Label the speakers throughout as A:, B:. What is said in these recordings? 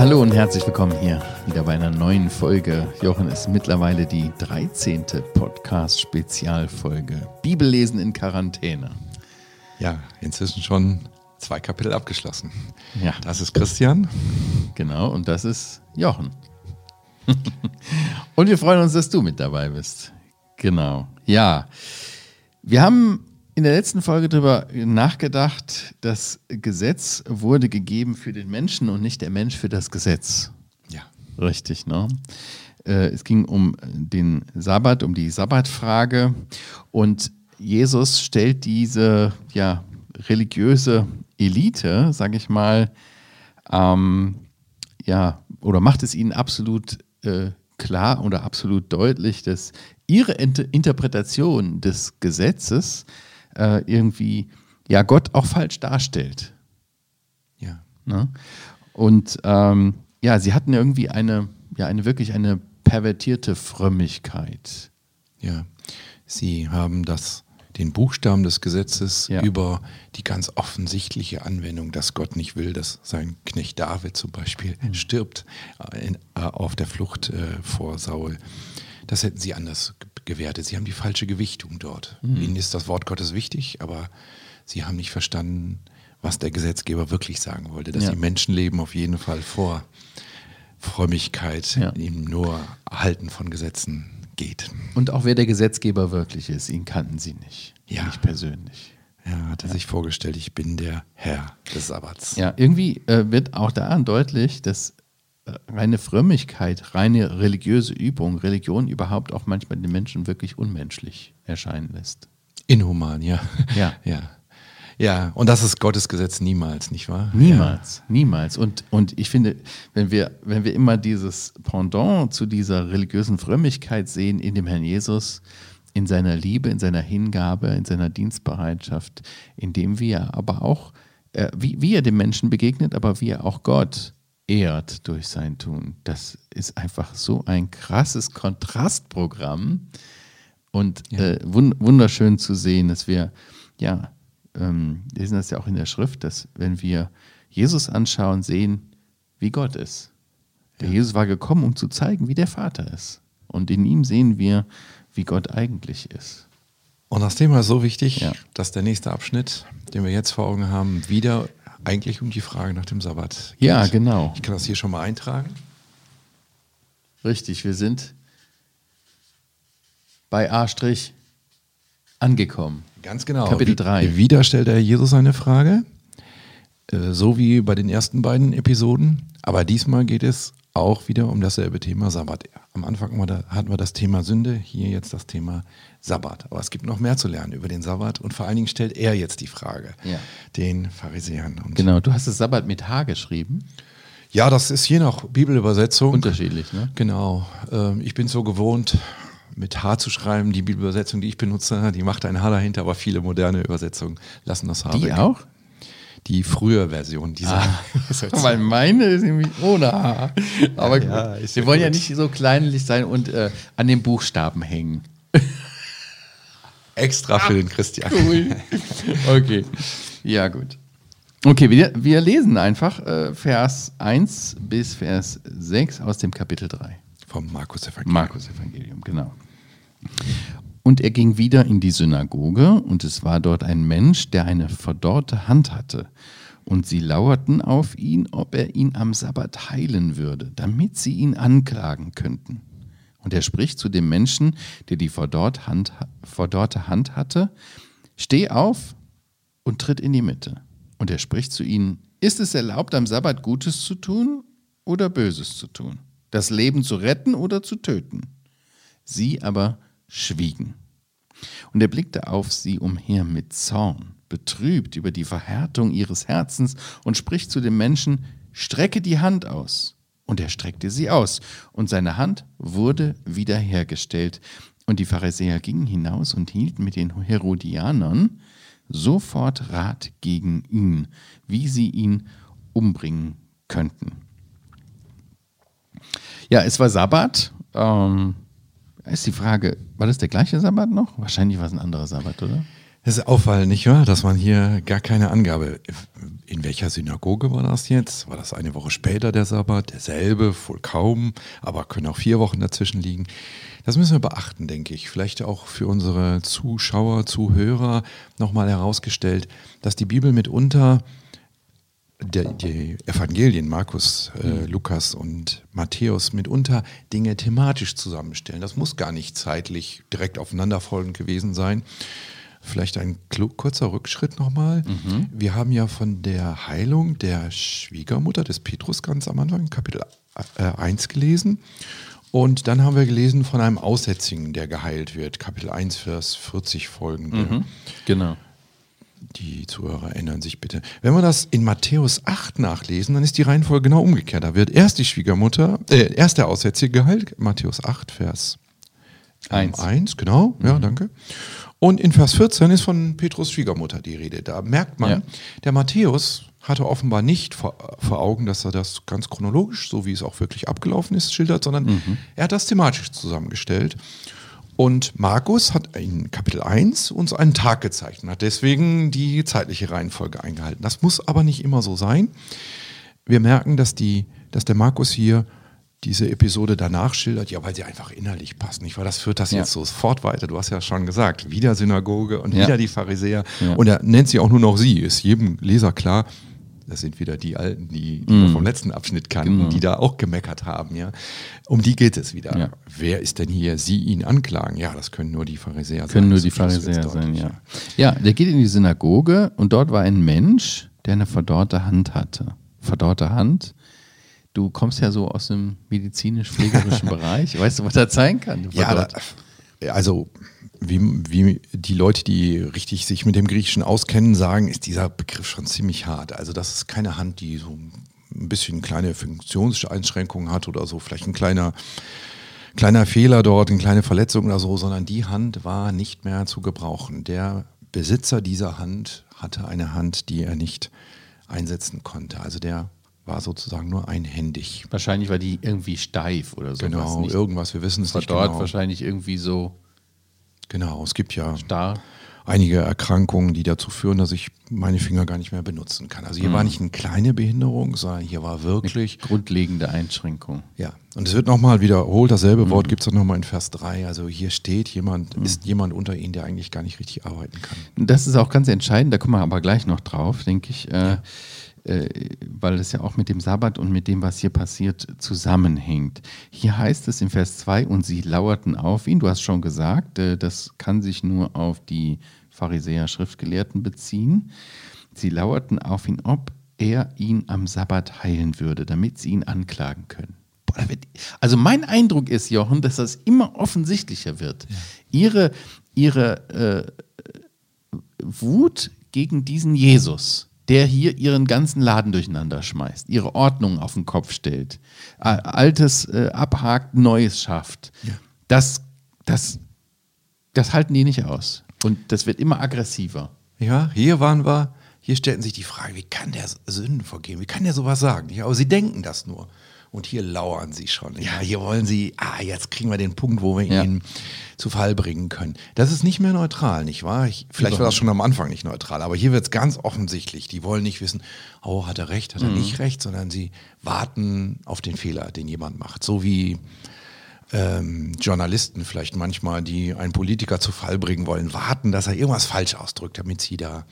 A: Hallo und herzlich willkommen hier wieder bei einer neuen Folge. Jochen ist mittlerweile die 13. Podcast-Spezialfolge. Bibellesen in Quarantäne.
B: Ja, inzwischen schon zwei Kapitel abgeschlossen.
A: Ja.
B: Das ist Christian.
A: Genau, und das ist Jochen. und wir freuen uns, dass du mit dabei bist. Genau. Ja. Wir haben in der letzten Folge darüber nachgedacht, das Gesetz wurde gegeben für den Menschen und nicht der Mensch für das Gesetz.
B: Ja.
A: Richtig, ne? Äh, Es ging um den Sabbat, um die Sabbatfrage und Jesus stellt diese ja, religiöse Elite, sage ich mal, ähm, ja, oder macht es ihnen absolut äh, klar oder absolut deutlich, dass ihre Inter Interpretation des Gesetzes äh, irgendwie ja Gott auch falsch darstellt.
B: Ja.
A: Ne? Und ähm, ja, sie hatten irgendwie eine, ja, eine wirklich eine pervertierte Frömmigkeit.
B: Ja. Sie haben das, den Buchstaben des Gesetzes
A: Ja.
B: über die ganz offensichtliche Anwendung, dass Gott nicht will, dass sein Knecht David zum Beispiel
A: Mhm.
B: stirbt äh, in, äh, auf der Flucht äh, vor Saul. Das hätten sie anders ge- gewertet. Sie haben die falsche Gewichtung dort.
A: Mhm.
B: Ihnen ist das Wort Gottes wichtig, aber sie haben nicht verstanden, was der Gesetzgeber wirklich sagen wollte, dass
A: Ja.
B: sie Menschenleben auf jeden Fall vor Frömmigkeit,
A: Ja.
B: im nur Halten von Gesetzen geht.
A: Und auch wer der Gesetzgeber wirklich ist, ihn kannten sie nicht.
B: Ja.
A: Nicht persönlich.
B: Er hatte sich vorgestellt, ich bin der Herr des Sabbats.
A: Ja, irgendwie äh, wird auch daran deutlich, dass reine Frömmigkeit, reine religiöse Übung, Religion überhaupt auch manchmal den Menschen wirklich unmenschlich erscheinen lässt.
B: Inhuman, ja.
A: Ja.
B: ja. Ja, und das ist Gottes Gesetz niemals, nicht wahr?
A: Niemals, niemals. Und, und ich finde, wenn wir, wenn wir immer dieses Pendant zu dieser religiösen Frömmigkeit sehen in dem Herrn Jesus, in seiner Liebe, in seiner Hingabe, in seiner Dienstbereitschaft, in dem wir aber auch, äh, wie, wie er dem Menschen begegnet, aber wie er auch Gott ehrt durch sein Tun. Das ist einfach so ein krasses Kontrastprogramm und äh, wun wunderschön zu sehen, dass wir, ja, ähm, lesen das ja auch in der Schrift, dass wenn wir Jesus anschauen, sehen, wie Gott ist. Der Jesus war gekommen, um zu zeigen, wie der Vater ist. Und in ihm sehen wir, wie Gott eigentlich ist.
B: Und das Thema ist so wichtig,
A: Ja.
B: dass der nächste Abschnitt, den wir jetzt vor Augen haben, wieder eigentlich um die Frage nach dem Sabbat geht.
A: Ja, genau.
B: Ich kann das hier schon mal eintragen.
A: Richtig, wir sind bei A' angekommen.
B: Ganz genau.
A: Kapitel
B: Wie-
A: drei.
B: Wieder stellt er Jesus eine Frage, äh, so wie bei den ersten beiden Episoden. Aber diesmal geht es auch wieder um dasselbe Thema Sabbat. Am Anfang hatten wir das Thema Sünde, hier jetzt das Thema Sabbat. Aber es gibt noch mehr zu lernen über den Sabbat und vor allen Dingen stellt er jetzt die Frage
A: Ja.
B: den Pharisäern. Und
A: Genau, du hast das Sabbat mit H geschrieben.
B: Ja, das ist je nach Bibelübersetzung.
A: Unterschiedlich, ne?
B: Genau. Ähm, ich bin so gewohnt, mit H zu schreiben. Die Bibelübersetzung, die ich benutze, die macht ein H dahinter, aber viele moderne Übersetzungen lassen das H
A: Die
B: weg.
A: auch?
B: Die frühe Version dieser Übersetzung.
A: Weil meine ist nämlich ohne H. Aber gut.
B: Ja, ist
A: wir
B: ja
A: wollen ja
B: gut.
A: nicht so kleinlich sein und äh, an den Buchstaben hängen.
B: Extra für den Christian.
A: Okay. Ja, gut. Okay, wir, wir lesen einfach äh, Vers 1 bis Vers 6 aus dem Kapitel 3.
B: Vom Markus Evangelium.
A: Markus Evangelium, genau. Und er ging wieder in die Synagoge, und es war dort ein Mensch, der eine verdorrte Hand hatte. Und sie lauerten auf ihn, ob er ihn am Sabbat heilen würde, damit sie ihn anklagen könnten. Und er spricht zu dem Menschen, der die verdorrte Hand, verdorrte Hand hatte, Steh auf und tritt in die Mitte. Und er spricht zu ihnen, ist es erlaubt, am Sabbat Gutes zu tun oder Böses zu tun? Das Leben zu retten oder zu töten? Sie aber schwiegen. Und er blickte auf sie umher mit Zorn, betrübt über die Verhärtung ihres Herzens und spricht zu dem Menschen, strecke die Hand aus. Und er streckte sie aus, und seine Hand wurde wiederhergestellt. Und die Pharisäer gingen hinaus und hielten mit den Herodianern sofort Rat gegen ihn, wie sie ihn umbringen könnten. Ja, es war Sabbat. Ähm, ist die Frage, war das der gleiche Sabbat noch? Wahrscheinlich war es ein anderer Sabbat, oder?
B: Es ist auffallend, nicht wahr, dass man hier gar keine Angabe in welcher Synagoge war das jetzt? War das eine Woche später der Sabbat? Derselbe? Wohl kaum, aber können auch vier Wochen dazwischen liegen. Das müssen wir beachten, denke ich. Vielleicht auch für unsere Zuschauer, Zuhörer nochmal herausgestellt, dass die Bibel mitunter der, die Evangelien, Markus, äh, Lukas und Matthäus, mitunter Dinge thematisch zusammenstellen. Das muss gar nicht zeitlich direkt aufeinanderfolgend gewesen sein. Vielleicht ein kurzer Rückschritt nochmal. Mhm. Wir haben ja von der Heilung der Schwiegermutter des Petrus ganz am Anfang, Kapitel äh, 1 gelesen. Und dann haben wir gelesen von einem Aussätzigen, der geheilt wird, Kapitel 1, Vers 40 folgende. Mhm.
A: Genau.
B: Die Zuhörer erinnern sich bitte. Wenn wir das in Matthäus 8 nachlesen, dann ist die Reihenfolge genau umgekehrt. Da wird erst die Schwiegermutter, äh, erst der Aussätzige geheilt, Matthäus 8, Vers 1. 1, genau, mhm. ja, danke. Und in Vers 14 ist von Petrus Schwiegermutter die Rede. Da merkt man, ja. der Matthäus hatte offenbar nicht vor, vor, Augen, dass er das ganz chronologisch, so wie es auch wirklich abgelaufen ist, schildert, sondern mhm. er hat das thematisch zusammengestellt. Und Markus hat in Kapitel 1 uns einen Tag gezeichnet, hat deswegen die zeitliche Reihenfolge eingehalten. Das muss aber nicht immer so sein. Wir merken, dass, die, dass der Markus hier diese Episode danach schildert, ja, weil sie einfach innerlich passt. Nicht? Weil das führt das ja. jetzt sofort weiter. Du hast ja schon gesagt, wieder Synagoge und ja. wieder die Pharisäer. Ja. Und er nennt sie auch nur noch sie. Ist jedem Leser klar, das sind wieder die Alten, die, die mm. wir vom letzten Abschnitt kannten, genau. die da auch gemeckert haben. Ja. Um die geht es wieder. Ja. Wer ist denn hier? Sie ihn anklagen? Ja, das können nur die Pharisäer
A: können sein. Können nur die Pharisäer sein, ja. Ja, der geht in die Synagoge und dort war ein Mensch, der eine verdorrte Hand hatte. Verdorrte Hand. Du kommst ja so aus dem medizinisch-pflegerischen Bereich. Weißt du, was das sein kann?
B: Ja, da, also wie, wie die Leute, die richtig sich mit dem Griechischen auskennen, sagen, ist dieser Begriff schon ziemlich hart. Also das ist keine Hand, die so ein bisschen kleine Funktionseinschränkungen hat oder so, vielleicht ein kleiner, kleiner Fehler dort, eine kleine Verletzung oder so, sondern die Hand war nicht mehr zu gebrauchen. Der Besitzer dieser Hand hatte eine Hand, die er nicht einsetzen konnte. Also der war sozusagen nur einhändig.
A: Wahrscheinlich war die irgendwie steif oder so.
B: Genau, irgendwas, wir wissen es nicht
A: dort genau. wahrscheinlich irgendwie so
B: Genau, es gibt ja
A: Starr.
B: einige Erkrankungen, die dazu führen, dass ich meine Finger gar nicht mehr benutzen kann. Also hier mhm. war nicht eine kleine Behinderung, sondern hier war wirklich.
A: Eine grundlegende Einschränkung.
B: Ja, und es wird nochmal wiederholt, dasselbe mhm. Wort gibt es auch nochmal in Vers 3. Also hier steht jemand, mhm. ist jemand unter Ihnen, der eigentlich gar nicht richtig arbeiten kann.
A: Das ist auch ganz entscheidend, da kommen wir aber gleich noch drauf, denke ich. Äh, ja weil es ja auch mit dem Sabbat und mit dem, was hier passiert, zusammenhängt. Hier heißt es im Vers 2, und sie lauerten auf ihn. Du hast schon gesagt, äh, das kann sich nur auf die Pharisäer Schriftgelehrten beziehen. Sie lauerten auf ihn, ob er ihn am Sabbat heilen würde, damit sie ihn anklagen können. Also mein Eindruck ist, Jochen, dass das immer offensichtlicher wird. Ja. Ihre, ihre äh, Wut gegen diesen Jesus der hier ihren ganzen Laden durcheinander schmeißt, ihre Ordnung auf den Kopf stellt, Altes äh, abhakt, Neues schafft. Ja. Das, das, das halten die nicht aus. Und das wird immer aggressiver.
B: Ja, hier waren wir, hier stellten sich die Frage, wie kann der Sünden vergeben? Wie kann der sowas sagen? Ja, aber sie denken das nur. Und hier lauern sie schon. Ja, hier wollen sie, ah, jetzt kriegen wir den Punkt, wo wir ja. ihn zu Fall bringen können. Das ist nicht mehr neutral, nicht wahr? Ich, vielleicht war das schon am Anfang nicht neutral, aber hier wird es ganz offensichtlich. Die wollen nicht wissen, oh, hat er recht, hat er mhm. nicht recht, sondern sie warten auf den Fehler, den jemand macht. So wie ähm, Journalisten vielleicht manchmal, die einen Politiker zu Fall bringen wollen, warten, dass er irgendwas falsch ausdrückt, damit sie da,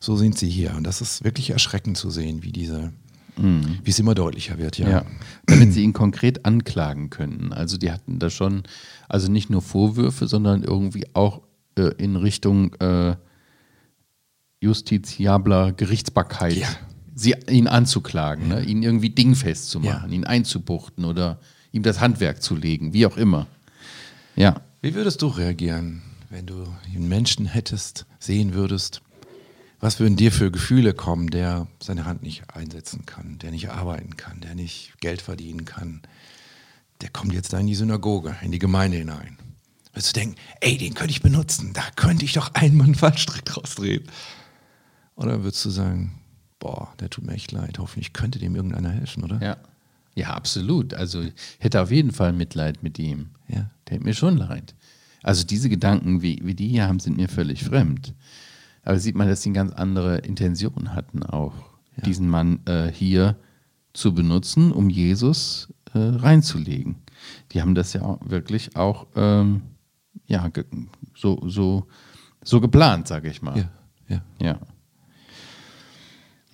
B: so sind sie hier. Und das ist wirklich erschreckend zu sehen, wie diese Mhm. Wie es immer deutlicher wird, ja. ja.
A: Damit sie ihn konkret anklagen könnten. Also die hatten da schon, also nicht nur Vorwürfe, sondern irgendwie auch äh, in Richtung äh, justiziabler Gerichtsbarkeit, ja. sie, ihn anzuklagen, ja. ne? ihn irgendwie dingfest zu machen, ihn einzubuchten oder ihm das Handwerk zu legen, wie auch immer. Ja.
B: Wie würdest du reagieren, wenn du einen Menschen hättest, sehen würdest, was würden dir für Gefühle kommen, der seine Hand nicht einsetzen kann, der nicht arbeiten kann, der nicht Geld verdienen kann? Der kommt jetzt da in die Synagoge, in die Gemeinde hinein. Würdest du denken, ey, den könnte ich benutzen, da könnte ich doch einmal einen Fallstrick draus drehen? Oder würdest du sagen, boah, der tut mir echt leid, hoffentlich könnte dem irgendeiner helfen, oder?
A: Ja. Ja, absolut. Also ich hätte auf jeden Fall Mitleid mit ihm. Ja. Der hat mir schon leid. Also diese Gedanken, wie, wie die hier haben, sind mir völlig fremd. Aber sieht man, dass sie eine ganz andere Intention hatten auch.
B: Ja.
A: diesen Mann äh, hier zu benutzen, um Jesus äh, reinzulegen. Die haben das ja auch wirklich auch ähm, ja, so, so, so geplant, sage ich mal.
B: Ja, ja.
A: Ja.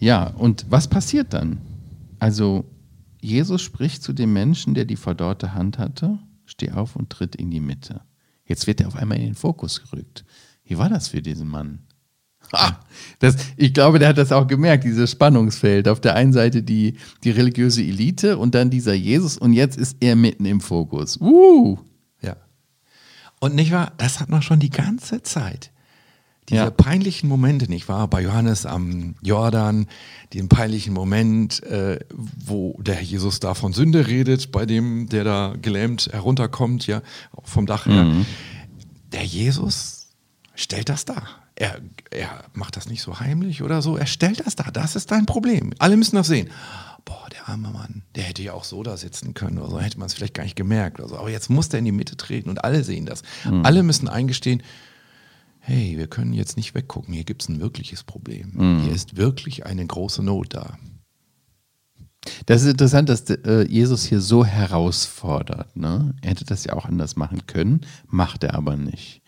A: Ja, und was passiert dann? Also, Jesus spricht zu dem Menschen, der die verdorrte Hand hatte, steh auf und tritt in die Mitte. Jetzt wird er auf einmal in den Fokus gerückt. Wie war das für diesen Mann? Das, ich glaube, der hat das auch gemerkt, dieses Spannungsfeld. Auf der einen Seite die, die religiöse Elite und dann dieser Jesus und jetzt ist er mitten im Fokus. Uh,
B: Ja. Und nicht wahr, das hat man schon die ganze Zeit. Diese
A: Ja.
B: peinlichen Momente, nicht wahr? Bei Johannes am Jordan, den peinlichen Moment, äh, wo der Jesus da von Sünde redet, bei dem, der da gelähmt herunterkommt, ja, vom Dach her. Der Jesus stellt das dar. Er, er macht das nicht so heimlich oder so. Er stellt das dar. Das ist dein Problem. Alle müssen das sehen. Boah, der arme Mann, der hätte ja auch so da sitzen können oder so, hätte man es vielleicht gar nicht gemerkt oder so. Aber jetzt muss der in die Mitte treten und alle sehen das. Alle müssen eingestehen, hey, wir können jetzt nicht weggucken, hier gibt es ein wirkliches Problem. Hier ist wirklich eine große Not da.
A: Das ist interessant, dass äh, Jesus hier so herausfordert. Ne? Er hätte das ja auch anders machen können, macht er aber nicht.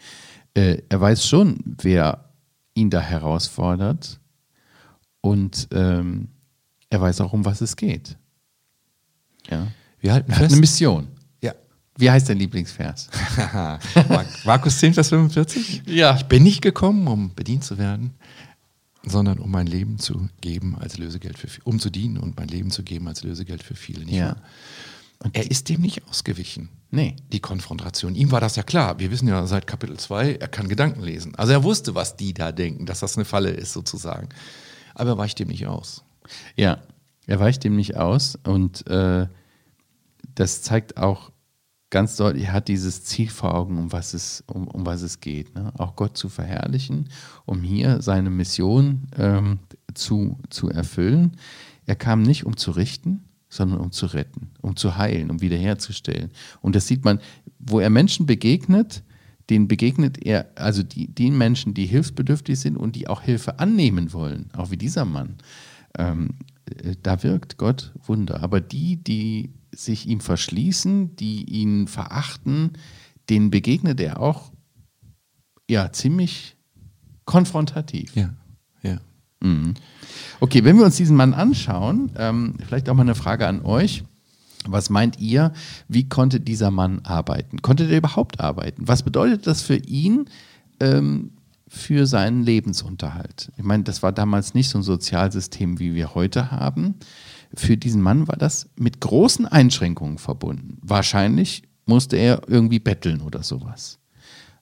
A: Äh, er weiß schon, wer ihn da herausfordert und ähm, er weiß auch, um was es geht. Ja.
B: Wir halten
A: Er hat eine Mission.
B: ja.
A: Wie heißt dein Lieblingsvers?
B: Mark- Markus 10, Vers 45.
A: Ja.
B: Ich bin nicht gekommen, um bedient zu werden, sondern um mein Leben zu geben als Lösegeld für viele, um zu dienen und mein Leben zu geben als Lösegeld für viele. Nicht
A: Ja.
B: wahr? Und er ist dem nicht ausgewichen.
A: Nee.
B: Die Konfrontation. Ihm war das ja klar. Wir wissen ja seit Kapitel 2, er kann Gedanken lesen. Also er wusste, was die da denken, dass das eine Falle ist sozusagen. Aber er weicht dem nicht aus.
A: Ja, er weicht dem nicht aus und äh, das zeigt auch ganz deutlich, er hat dieses Ziel vor Augen, um was es, um, um was es geht. Ne? Auch Gott zu verherrlichen, um hier seine Mission ähm, zu, zu erfüllen. Er kam nicht, um zu richten, sondern um zu retten, um zu heilen, um wiederherzustellen. Und das sieht man, wo er Menschen begegnet, denen begegnet er, also die, den Menschen, die hilfsbedürftig sind und die auch Hilfe annehmen wollen, auch wie dieser Mann. Ähm, äh, da wirkt Gott Wunder. Aber die, die sich ihm verschließen, die ihn verachten, denen begegnet er auch ja ziemlich konfrontativ.
B: Ja.
A: Okay, wenn wir uns diesen Mann anschauen, ähm, vielleicht auch mal eine Frage an euch. Was meint ihr, wie konnte dieser Mann arbeiten? Konnte der überhaupt arbeiten? Was bedeutet das für ihn ähm, für seinen Lebensunterhalt? Ich meine, das war damals nicht so ein Sozialsystem, wie wir heute haben. Für diesen Mann war das mit großen Einschränkungen verbunden. Wahrscheinlich musste er irgendwie betteln oder sowas.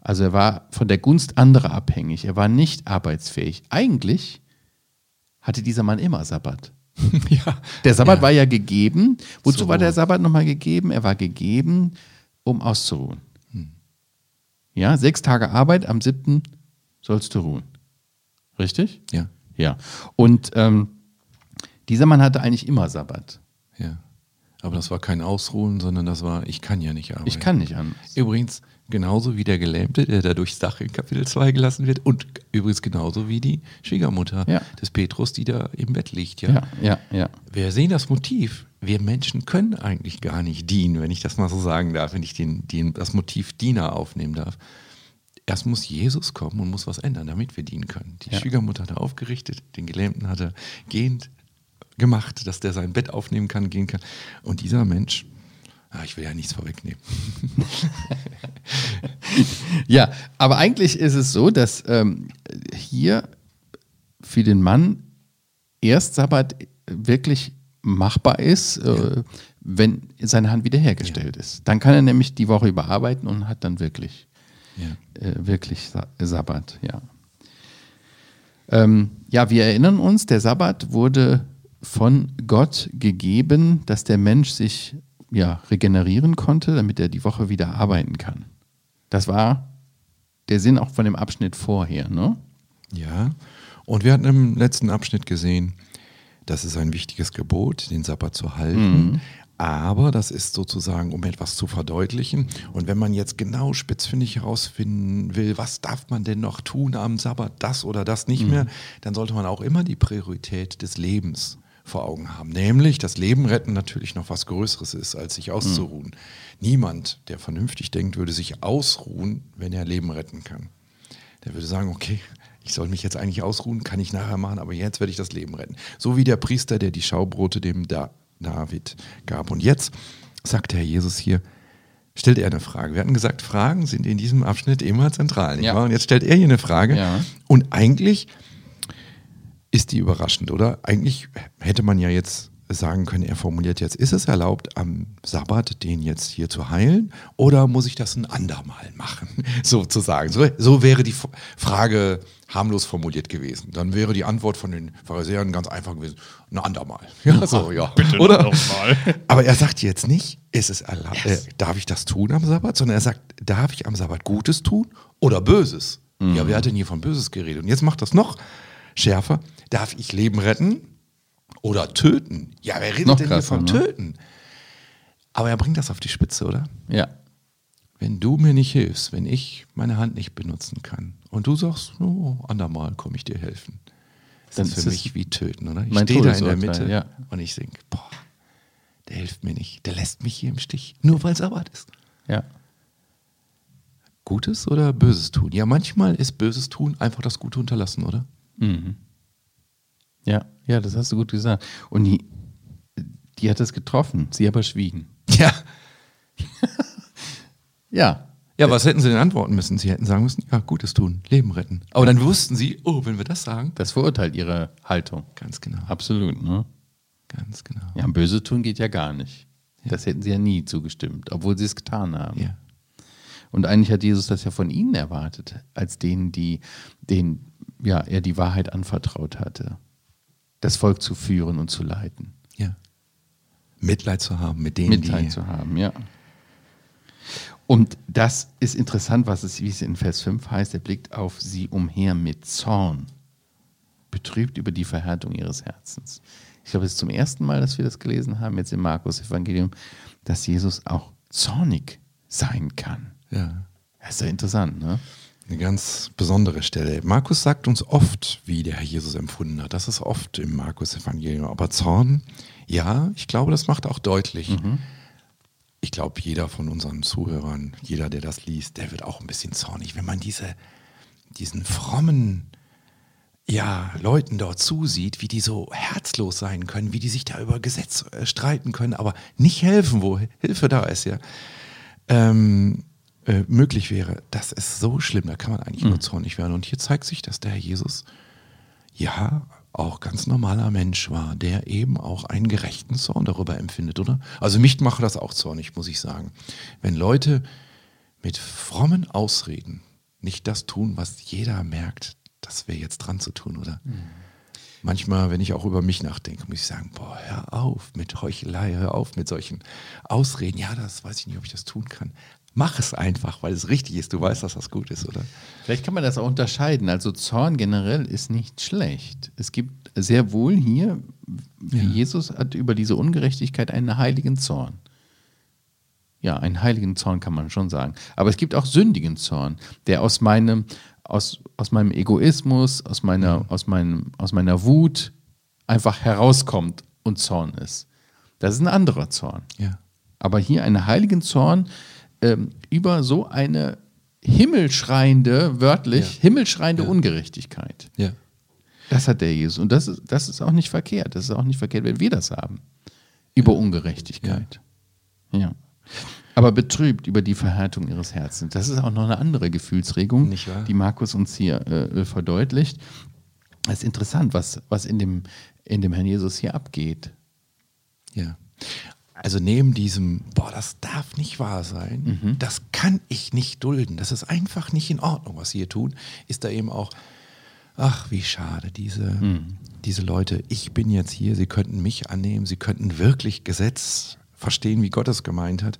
A: Also er war von der Gunst anderer abhängig. Er war nicht arbeitsfähig. Eigentlich hatte dieser Mann immer Sabbat.
B: ja.
A: Der Sabbat
B: Ja.
A: war ja gegeben. Wozu war der. Sabbat nochmal gegeben? Er war gegeben, um auszuruhen. Ja, sechs Tage Arbeit, am siebten sollst du ruhen. Richtig?
B: Ja,
A: Ja. Und ähm, dieser Mann hatte eigentlich immer Sabbat.
B: ja. Aber das war kein Ausruhen, sondern das war, ich kann ja nicht arbeiten.
A: Ich kann nicht anders.
B: Übrigens genauso wie der Gelähmte, der da durchs Dach in Kapitel 2 gelassen wird. Und übrigens genauso wie die Schwiegermutter
A: Ja.
B: des Petrus, die da im Bett liegt. Ja?
A: Ja, ja, ja.
B: Wir sehen das Motiv. Wir Menschen können eigentlich gar nicht dienen, wenn ich das mal so sagen darf, wenn ich den, den, das Motiv Diener aufnehmen darf. Erst muss Jesus kommen und muss was ändern, damit wir dienen können. Die
A: Ja.
B: Schwiegermutter hat er aufgerichtet, den Gelähmten hat er gehend gemacht, dass der sein Bett aufnehmen kann, gehen kann. Und dieser Mensch, ah, ich will ja nichts vorwegnehmen.
A: Ja, aber eigentlich ist es so, dass ähm, hier für den Mann erst Sabbat wirklich machbar ist, äh, wenn seine Hand wiederhergestellt ist. Dann kann er nämlich die Woche überarbeiten und hat dann wirklich,
B: Ja.
A: äh, wirklich Sa Sabbat, ja. Ähm, ja, wir erinnern uns, der Sabbat wurde von Gott gegeben, dass der Mensch sich ja, regenerieren konnte, damit er die Woche wieder arbeiten kann. Das war der Sinn auch von dem Abschnitt vorher, ne?
B: Ja, und wir hatten im letzten Abschnitt gesehen, das ist ein wichtiges Gebot, den Sabbat zu halten. Aber das ist sozusagen, um etwas zu verdeutlichen. Und wenn man jetzt genau spitzfindig herausfinden will, was darf man denn noch tun am Sabbat, das oder das nicht mehr, dann sollte man auch immer die Priorität des Lebens vor Augen haben. Nämlich, das Leben retten natürlich noch was Größeres ist, als sich auszuruhen. Niemand, der vernünftig denkt, würde sich ausruhen, wenn er Leben retten kann. Der würde sagen, okay, ich soll mich jetzt eigentlich ausruhen, kann ich nachher machen, aber jetzt werde ich das Leben retten. So wie der Priester, der die Schaubrote dem da David gab. Und jetzt sagt der Herr Jesus hier, stellt er eine Frage. Wir hatten gesagt, Fragen sind in diesem Abschnitt immer zentral.
A: Ja.
B: Und jetzt stellt er hier eine Frage.
A: Ja.
B: Und eigentlich ist die überraschend, oder? Eigentlich hätte man ja jetzt sagen können, er formuliert jetzt, ist es erlaubt, am Sabbat den jetzt hier zu heilen oder muss ich das ein andermal machen, sozusagen. So, so wäre die Frage harmlos formuliert gewesen. Dann wäre die Antwort von den Pharisäern ganz einfach gewesen, ein andermal. Ja, so, ja.
C: Bitte
B: oder?
C: nochmal.
B: Aber er sagt jetzt nicht, ist es erlaubt, äh, darf ich das tun am Sabbat, sondern er sagt, darf ich am Sabbat Gutes tun oder Böses? Ja, wer hat denn hier von Böses geredet? Und jetzt macht das noch schärfer. Darf ich Leben retten oder töten? Ja, wer redet
A: Noch
B: denn hier von
A: ne?
B: Töten? Aber er bringt das auf die Spitze, oder?
A: Ja.
B: Wenn du mir nicht hilfst, wenn ich meine Hand nicht benutzen kann und du sagst, oh, andermal komme ich dir helfen, ist
A: Dann
B: das für
A: ist es
B: mich wie töten, oder? Ich stehe da in der Mitte
A: ja.
B: und ich denke, boah, der hilft mir nicht, der lässt mich hier im Stich, nur weil Sabbat ist.
A: Ja.
B: Gutes oder Böses tun? Ja, manchmal ist Böses tun einfach das Gute unterlassen, oder?
A: Mhm. Ja, ja, das hast du gut gesagt. Und die, die hat es getroffen, sie aber schwiegen.
B: Ja.
A: Ja.
B: Ja, was hätten sie denn antworten müssen? Sie hätten sagen müssen, ja, Gutes tun, Leben retten. Aber dann wussten sie, oh, wenn wir das sagen,
A: Das verurteilt ihre Haltung.
B: ganz genau,
A: Absolut, ne?
B: ganz genau.
A: Ja, böse tun geht ja gar nicht. Das hätten sie ja nie zugestimmt, obwohl sie es getan haben.
B: Ja.
A: Und eigentlich hat Jesus das ja von ihnen erwartet, als denen, die, denen ja, er die Wahrheit anvertraut hatte. Das Volk zu führen und zu leiten.
B: ja. Mitleid zu haben mit denen,
A: Mitleid
B: die
A: zu haben, ja. Und das ist interessant, was es, wie es in Vers 5 heißt, er blickt auf sie umher mit Zorn, betrübt über die Verhärtung ihres Herzens. Ich glaube, es ist zum ersten Mal, dass wir das gelesen haben, jetzt im Markus-Evangelium, dass Jesus auch zornig sein kann.
B: Ja.
A: Das ist ja interessant, ne?
B: Eine ganz besondere Stelle. Markus sagt uns oft, wie der Herr Jesus empfunden hat. Das ist oft im Markus-Evangelium. Aber Zorn, ja, ich glaube, das macht auch deutlich. Ich glaube, jeder von unseren Zuhörern, jeder, der das liest, der wird auch ein bisschen zornig, wenn man diese, diesen frommen ja, Leuten dort zusieht, wie die so herzlos sein können, wie die sich da über Gesetz äh, streiten können, aber nicht helfen, wo Hilfe da ist, ja. Ähm, äh, möglich wäre, das ist so schlimm, da kann man eigentlich nur zornig werden. Und hier zeigt sich, dass der Herr Jesus ja auch ganz normaler Mensch war, der eben auch einen gerechten Zorn darüber empfindet, oder? Also mich macht das auch zornig, muss ich sagen. Wenn Leute mit frommen Ausreden nicht das tun, was jeder merkt, das wäre jetzt dran zu tun, oder? Manchmal, wenn ich auch über mich nachdenke, muss ich sagen, boah, hör auf mit Heuchelei, hör auf mit solchen Ausreden. Ja, das weiß ich nicht, ob ich das tun kann. Mach es einfach, weil es richtig ist. Du weißt, dass das gut ist, oder?
A: Vielleicht kann man das auch unterscheiden. Also Zorn generell ist nicht schlecht. Es gibt sehr wohl hier, wie Jesus hat über diese Ungerechtigkeit einen heiligen Zorn. Ja, einen heiligen Zorn kann man schon sagen. Aber es gibt auch sündigen Zorn, der aus meinem, aus, aus meinem Egoismus, aus meiner, aus, meinem, aus meiner Wut einfach herauskommt und Zorn ist. Das ist ein anderer Zorn.
B: Ja.
A: Aber hier einen heiligen Zorn ähm, über so eine himmelschreiende, wörtlich,
B: Ja.
A: himmelschreiende Ungerechtigkeit.
B: Ja.
A: Das hat der Jesus. Und das ist, das ist auch nicht verkehrt. Das ist auch nicht verkehrt, wenn wir das haben. Über Ungerechtigkeit. Ja. Aber betrübt über die Verhärtung ihres Herzens. Das ist auch noch eine andere Gefühlsregung, die Markus uns hier äh, verdeutlicht. Es ist interessant, was, was in, dem, in dem Herrn Jesus hier abgeht.
B: Ja. Also neben diesem, boah, das darf nicht wahr sein, das kann ich nicht dulden, das ist einfach nicht in Ordnung, was sie hier tun, ist da eben auch, ach, wie schade, diese, diese Leute, ich bin jetzt hier, sie könnten mich annehmen, sie könnten wirklich Gesetz verstehen, wie Gott es gemeint hat.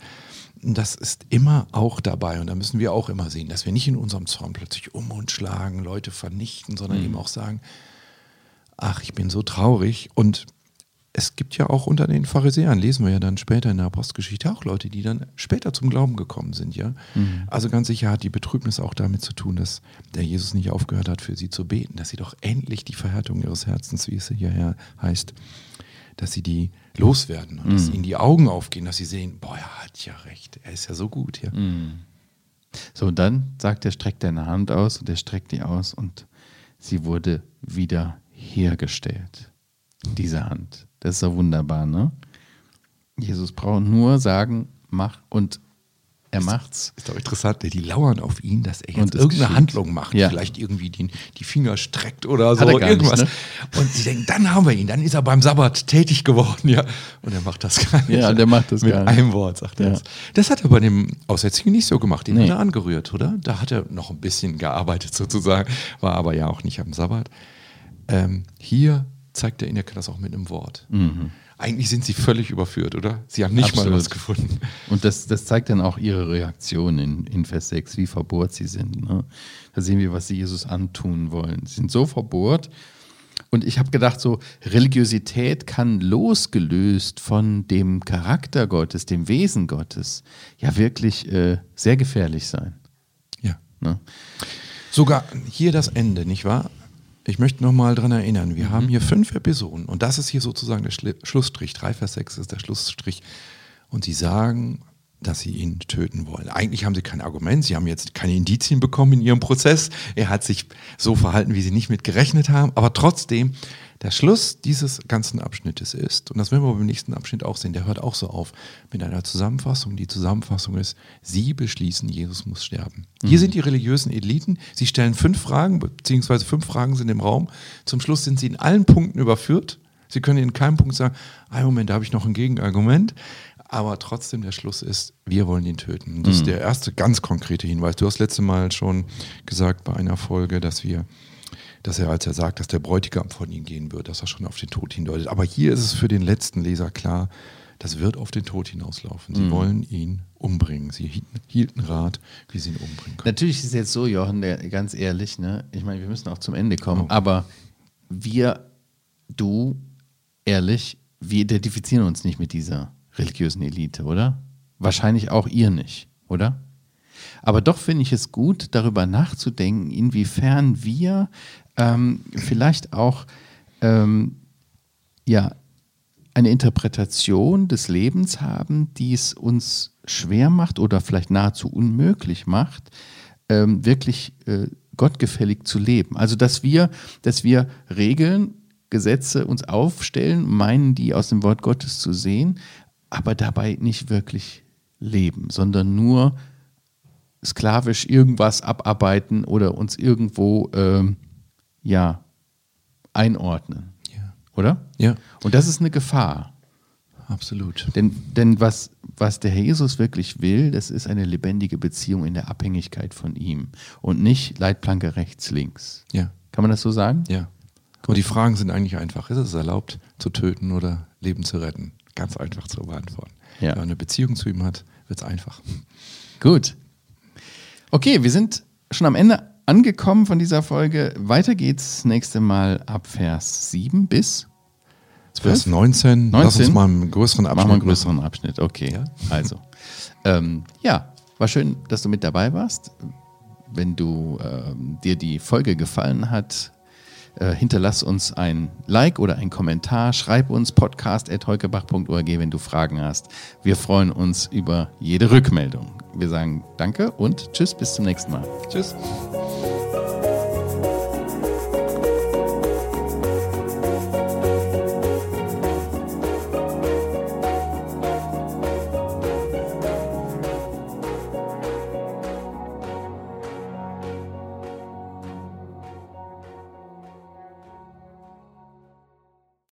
B: Das ist immer auch dabei und da müssen wir auch immer sehen, dass wir nicht in unserem Zorn plötzlich um uns schlagen, Leute vernichten, sondern eben auch sagen, ach, ich bin so traurig und es gibt ja auch unter den Pharisäern, lesen wir ja dann später in der Apostelgeschichte, auch Leute, die dann später zum Glauben gekommen sind, ja. Mhm. Also ganz sicher hat die Betrübnis auch damit zu tun, dass der Jesus nicht aufgehört hat, für sie zu beten, dass sie doch endlich die Verhärtung ihres Herzens, wie es hierher heißt, dass sie die loswerden und mhm. dass ihnen die Augen aufgehen, dass sie sehen, boah, er hat ja recht, er ist ja so gut, ja. Mhm.
A: So, und dann sagt er, streckt deine Hand aus und er streckt die aus und sie wurde wieder hergestellt. Diese Hand. Das ist so wunderbar, ne? Jesus braucht nur sagen, mach und er macht's.
B: Ist doch interessant, die lauern auf ihn, dass er jetzt irgendeine geschieht. Handlung macht. Ja. Vielleicht irgendwie die, die Finger streckt oder so. irgendwas. Nicht, ne? Und sie denken, dann haben wir ihn, dann ist er beim Sabbat tätig geworden, ja. Und er macht das gar nicht.
A: Ja, der macht das
B: Mit
A: gar
B: nicht. einem Wort, sagt er das. Das hat er bei dem Aussätzigen nicht so gemacht. Den nee. hat er angerührt, oder? Da hat er noch ein bisschen gearbeitet sozusagen, war aber ja auch nicht am Sabbat. Ähm, hier zeigt er ihnen, er kann das auch mit einem Wort. Mhm. Eigentlich sind sie völlig überführt, oder? Sie haben nicht Absolut. mal was gefunden.
A: Und das, das zeigt dann auch ihre Reaktion in, in Vers 6, wie verbohrt sie sind. Ne? Da sehen wir, was sie Jesus antun wollen. Sie sind so verbohrt. Und ich habe gedacht, so Religiosität kann losgelöst von dem Charakter Gottes, dem Wesen Gottes, ja wirklich äh, sehr gefährlich sein.
B: Ja. Ne? Sogar hier das Ende, nicht wahr? Ich möchte nochmal daran erinnern, wir mhm. haben hier fünf Episoden und das ist hier sozusagen der Schli Schlussstrich. 3 Vers 6 ist der Schlussstrich. Und sie sagen, dass sie ihn töten wollen. Eigentlich haben sie kein Argument, sie haben jetzt keine Indizien bekommen in ihrem Prozess. Er hat sich so verhalten, wie sie nicht mit gerechnet haben, aber trotzdem der Schluss dieses ganzen Abschnittes ist, und das werden wir beim nächsten Abschnitt auch sehen, der hört auch so auf mit einer Zusammenfassung. Die Zusammenfassung ist, sie beschließen, Jesus muss sterben. Mhm. Hier sind die religiösen Eliten, sie stellen fünf Fragen, beziehungsweise fünf Fragen sind im Raum. Zum Schluss sind sie in allen Punkten überführt. Sie können in keinem Punkt sagen, ein Moment, da habe ich noch ein Gegenargument. Aber trotzdem der Schluss ist, wir wollen ihn töten. Das mhm. ist der erste ganz konkrete Hinweis. Du hast letzte Mal schon gesagt bei einer Folge, dass wir dass er, als er sagt, dass der Bräutigam von ihm gehen wird, dass er schon auf den Tod hindeutet. Aber hier ist es für den letzten Leser klar, das wird auf den Tod hinauslaufen. Sie mhm. wollen ihn umbringen. Sie hielten Rat, wie sie ihn umbringen können.
A: Natürlich ist es jetzt so, Jochen, ganz ehrlich, ne? ich meine, wir müssen auch zum Ende kommen, oh. aber wir, du, ehrlich, wir identifizieren uns nicht mit dieser religiösen Elite, oder? Wahrscheinlich auch ihr nicht, oder? Aber doch finde ich es gut, darüber nachzudenken, inwiefern wir ähm, vielleicht auch ähm, ja, eine Interpretation des Lebens haben, die es uns schwer macht oder vielleicht nahezu unmöglich macht, ähm, wirklich äh, gottgefällig zu leben. Also dass wir, dass wir Regeln, Gesetze uns aufstellen, meinen die aus dem Wort Gottes zu sehen, aber dabei nicht wirklich leben, sondern nur sklavisch irgendwas abarbeiten oder uns irgendwo ähm, ja, einordnen. Ja. Oder?
B: Ja.
A: Und das ist eine Gefahr.
B: Absolut.
A: Denn, denn was, was der Herr Jesus wirklich will, das ist eine lebendige Beziehung in der Abhängigkeit von ihm und nicht Leitplanke rechts, links.
B: Ja.
A: Kann man das so sagen?
B: Ja. Und die Fragen sind eigentlich einfach. Ist es erlaubt, zu töten oder Leben zu retten? Ganz einfach zu beantworten. Ja. Wenn man eine Beziehung zu ihm hat, wird es einfach.
A: Gut. Okay, wir sind schon am Ende angekommen von dieser Folge. Weiter geht's nächste Mal ab Vers 7 bis
B: 12? Vers 19.
A: 19.
B: Lass uns mal einen größeren Abschnitt
A: machen. Wir einen größeren Abschnitt, okay. Ja? Also, ähm, ja, war schön, dass du mit dabei warst. Wenn du ähm, dir die Folge gefallen hat, äh, hinterlass uns ein Like oder ein Kommentar. Schreib uns podcast.heukebach.org, wenn du Fragen hast. Wir freuen uns über jede Rückmeldung. Wir sagen Danke und Tschüss, bis zum nächsten Mal.
B: Tschüss.